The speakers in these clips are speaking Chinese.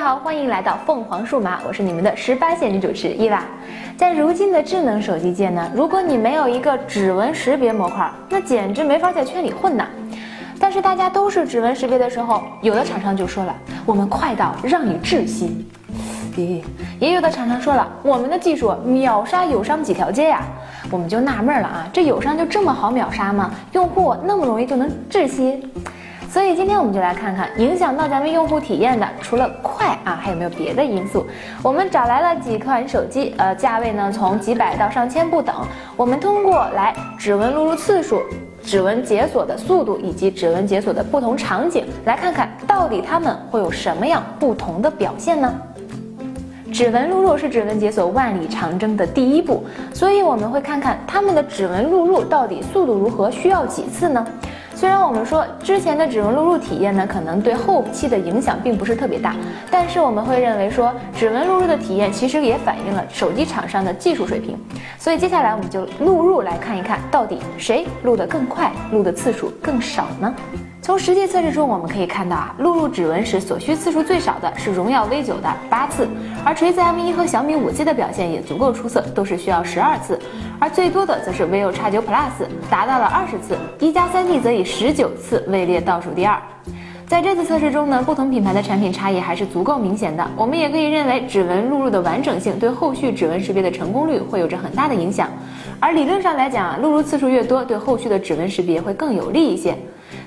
家好，欢迎来到凤凰数码，我是你们的十八线女主持伊娃。在如今的智能手机界呢，如果你没有一个指纹识别模块，那简直没法在圈里混呐。但是大家都是指纹识别的时候，有的厂商就说了，我们快到让你窒息。咦，也有的厂商说了，我们的技术秒杀友商几条街呀。我们就纳闷了啊，这友商就这么好秒杀吗？用户那么容易就能窒息？所以今天我们就来看看影响到咱们用户体验的，除了快啊，还有没有别的因素？我们找来了几款手机，呃，价位呢从几百到上千不等。我们通过来指纹录入次数、指纹解锁的速度以及指纹解锁的不同场景，来看看到底它们会有什么样不同的表现呢？指纹录入是指纹解锁万里长征的第一步，所以我们会看看它们的指纹录入到底速度如何，需要几次呢？虽然我们说之前的指纹录入体验呢，可能对后期的影响并不是特别大，但是我们会认为说指纹录入的体验其实也反映了手机厂商的技术水平。所以接下来我们就录入来看一看到底谁录得更快，录的次数更少呢？从实际测试中我们可以看到啊，录入指纹时所需次数最少的是荣耀 V 九的八次，而锤子 M 一和小米五 G 的表现也足够出色，都是需要十二次，而最多的则是 vivo X 九 Plus 达到了二十次，一加三 D 则以十九次位列倒数第二。在这次测试中呢，不同品牌的产品差异还是足够明显的。我们也可以认为，指纹录入的完整性对后续指纹识别的成功率会有着很大的影响。而理论上来讲啊，录入次数越多，对后续的指纹识别会更有利一些。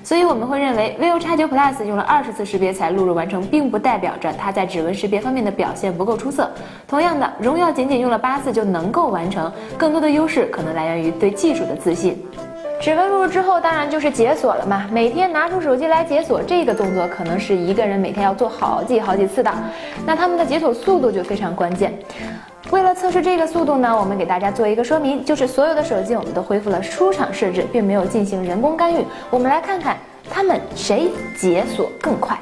所以我们会认为，vivo X9 Plus 用了二十次识别才录入完成，并不代表着它在指纹识别方面的表现不够出色。同样的，荣耀仅仅用了八次就能够完成，更多的优势可能来源于对技术的自信。指纹录入之后，当然就是解锁了嘛。每天拿出手机来解锁这个动作，可能是一个人每天要做好几好几次的，那他们的解锁速度就非常关键。为了测试这个速度呢，我们给大家做一个说明，就是所有的手机我们都恢复了出厂设置，并没有进行人工干预。我们来看看他们谁解锁更快。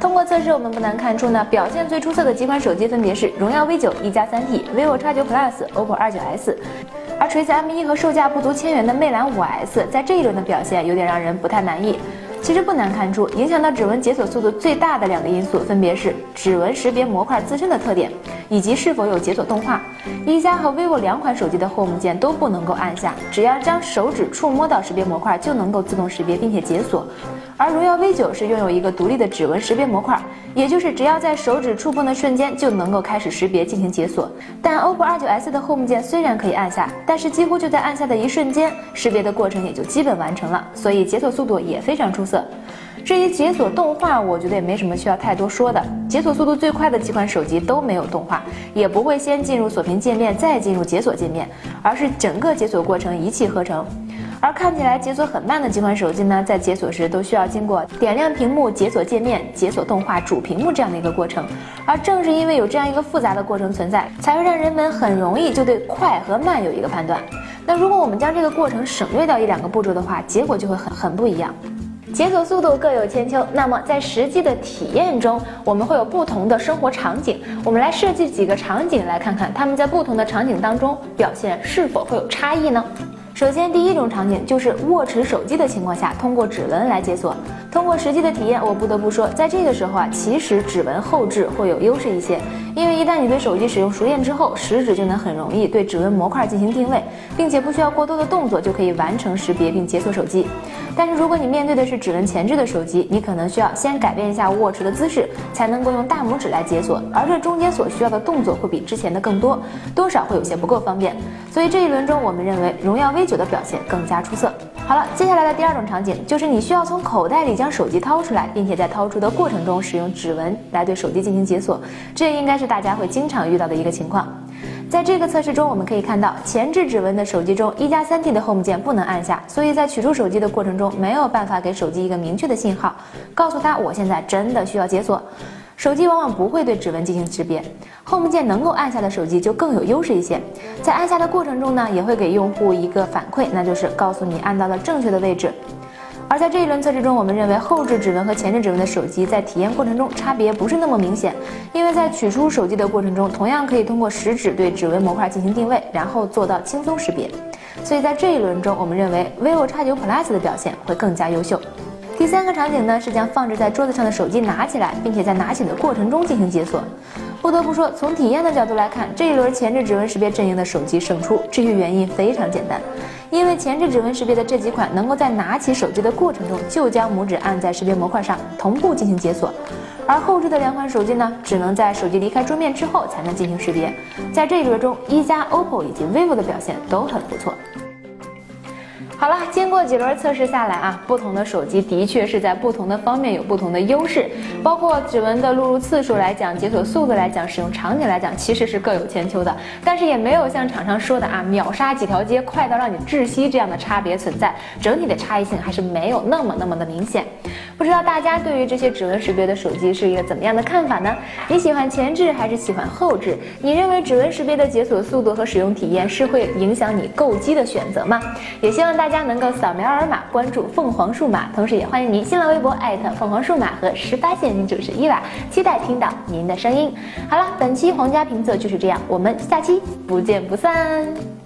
通过测试，我们不难看出呢，表现最出色的几款手机分别是荣耀 V 九一加三 T、vivo X 九 Plus、OPPO 二九 S，而锤子 M 一和售价不足千元的魅蓝五 S，在这一轮的表现有点让人不太满意。其实不难看出，影响到指纹解锁速度最大的两个因素，分别是指纹识别模块自身的特点，以及是否有解锁动画。一加和 vivo 两款手机的 Home 键都不能够按下，只要将手指触摸到识别模块，就能够自动识别并且解锁。而荣耀 V 九是拥有一个独立的指纹识别模块，也就是只要在手指触碰的瞬间就能够开始识别进行解锁。但 OPPO R 九 S 的 Home 键虽然可以按下，但是几乎就在按下的一瞬间，识别的过程也就基本完成了，所以解锁速度也非常出色。至于解锁动画，我觉得也没什么需要太多说的。解锁速度最快的几款手机都没有动画，也不会先进入锁屏界面再进入解锁界面，而是整个解锁过程一气呵成。而看起来解锁很慢的几款手机呢，在解锁时都需要经过点亮屏幕、解锁界面、解锁动画、主屏幕这样的一个过程。而正是因为有这样一个复杂的过程存在，才会让人们很容易就对快和慢有一个判断。那如果我们将这个过程省略掉一两个步骤的话，结果就会很很不一样。解锁速度各有千秋，那么在实际的体验中，我们会有不同的生活场景。我们来设计几个场景，来看看他们在不同的场景当中表现是否会有差异呢？首先，第一种场景就是握持手机的情况下，通过指纹来解锁。通过实际的体验，我不得不说，在这个时候啊，其实指纹后置会有优势一些，因为一旦你对手机使用熟练之后，食指就能很容易对指纹模块进行定位，并且不需要过多的动作就可以完成识别并解锁手机。但是如果你面对的是指纹前置的手机，你可能需要先改变一下握持的姿势，才能够用大拇指来解锁，而这中间所需要的动作会比之前的更多，多少会有些不够方便。所以这一轮中，我们认为荣耀 V 九的表现更加出色。好了，接下来的第二种场景就是你需要从口袋里将手机掏出来，并且在掏出的过程中使用指纹来对手机进行解锁，这应该是大家会经常遇到的一个情况。在这个测试中，我们可以看到前置指纹的手机中，一加三 T 的 Home 键不能按下，所以在取出手机的过程中没有办法给手机一个明确的信号，告诉他我现在真的需要解锁。手机往往不会对指纹进行识别，Home 键能够按下的手机就更有优势一些。在按下的过程中呢，也会给用户一个反馈，那就是告诉你按到了正确的位置。而在这一轮测试中，我们认为后置指纹和前置指纹的手机在体验过程中差别不是那么明显，因为在取出手机的过程中，同样可以通过食指对指纹模块进行定位，然后做到轻松识别。所以在这一轮中，我们认为 vivo X9 Plus 的表现会更加优秀。第三个场景呢是将放置在桌子上的手机拿起来，并且在拿起的过程中进行解锁。不得不说，从体验的角度来看，这一轮前置指纹识别阵营的手机胜出。至于原因，非常简单，因为前置指纹识别的这几款能够在拿起手机的过程中就将拇指按在识别模块上，同步进行解锁，而后置的两款手机呢，只能在手机离开桌面之后才能进行识别。在这一轮中，一加、OPPO 以及 vivo 的表现都很不错。好了，经过几轮测试下来啊，不同的手机的确是在不同的方面有不同的优势，包括指纹的录入次数来讲，解锁速度来讲，使用场景来讲，其实是各有千秋的。但是也没有像厂商说的啊，秒杀几条街，快到让你窒息这样的差别存在，整体的差异性还是没有那么那么的明显。不知道大家对于这些指纹识别的手机是一个怎么样的看法呢？你喜欢前置还是喜欢后置？你认为指纹识别的解锁速度和使用体验是会影响你购机的选择吗？也希望大家能够扫描二维码关注凤凰数码，同时也欢迎您新浪微博艾特凤凰数码和十八线女主持伊娃，期待听到您的声音。好了，本期皇家评测就是这样，我们下期不见不散。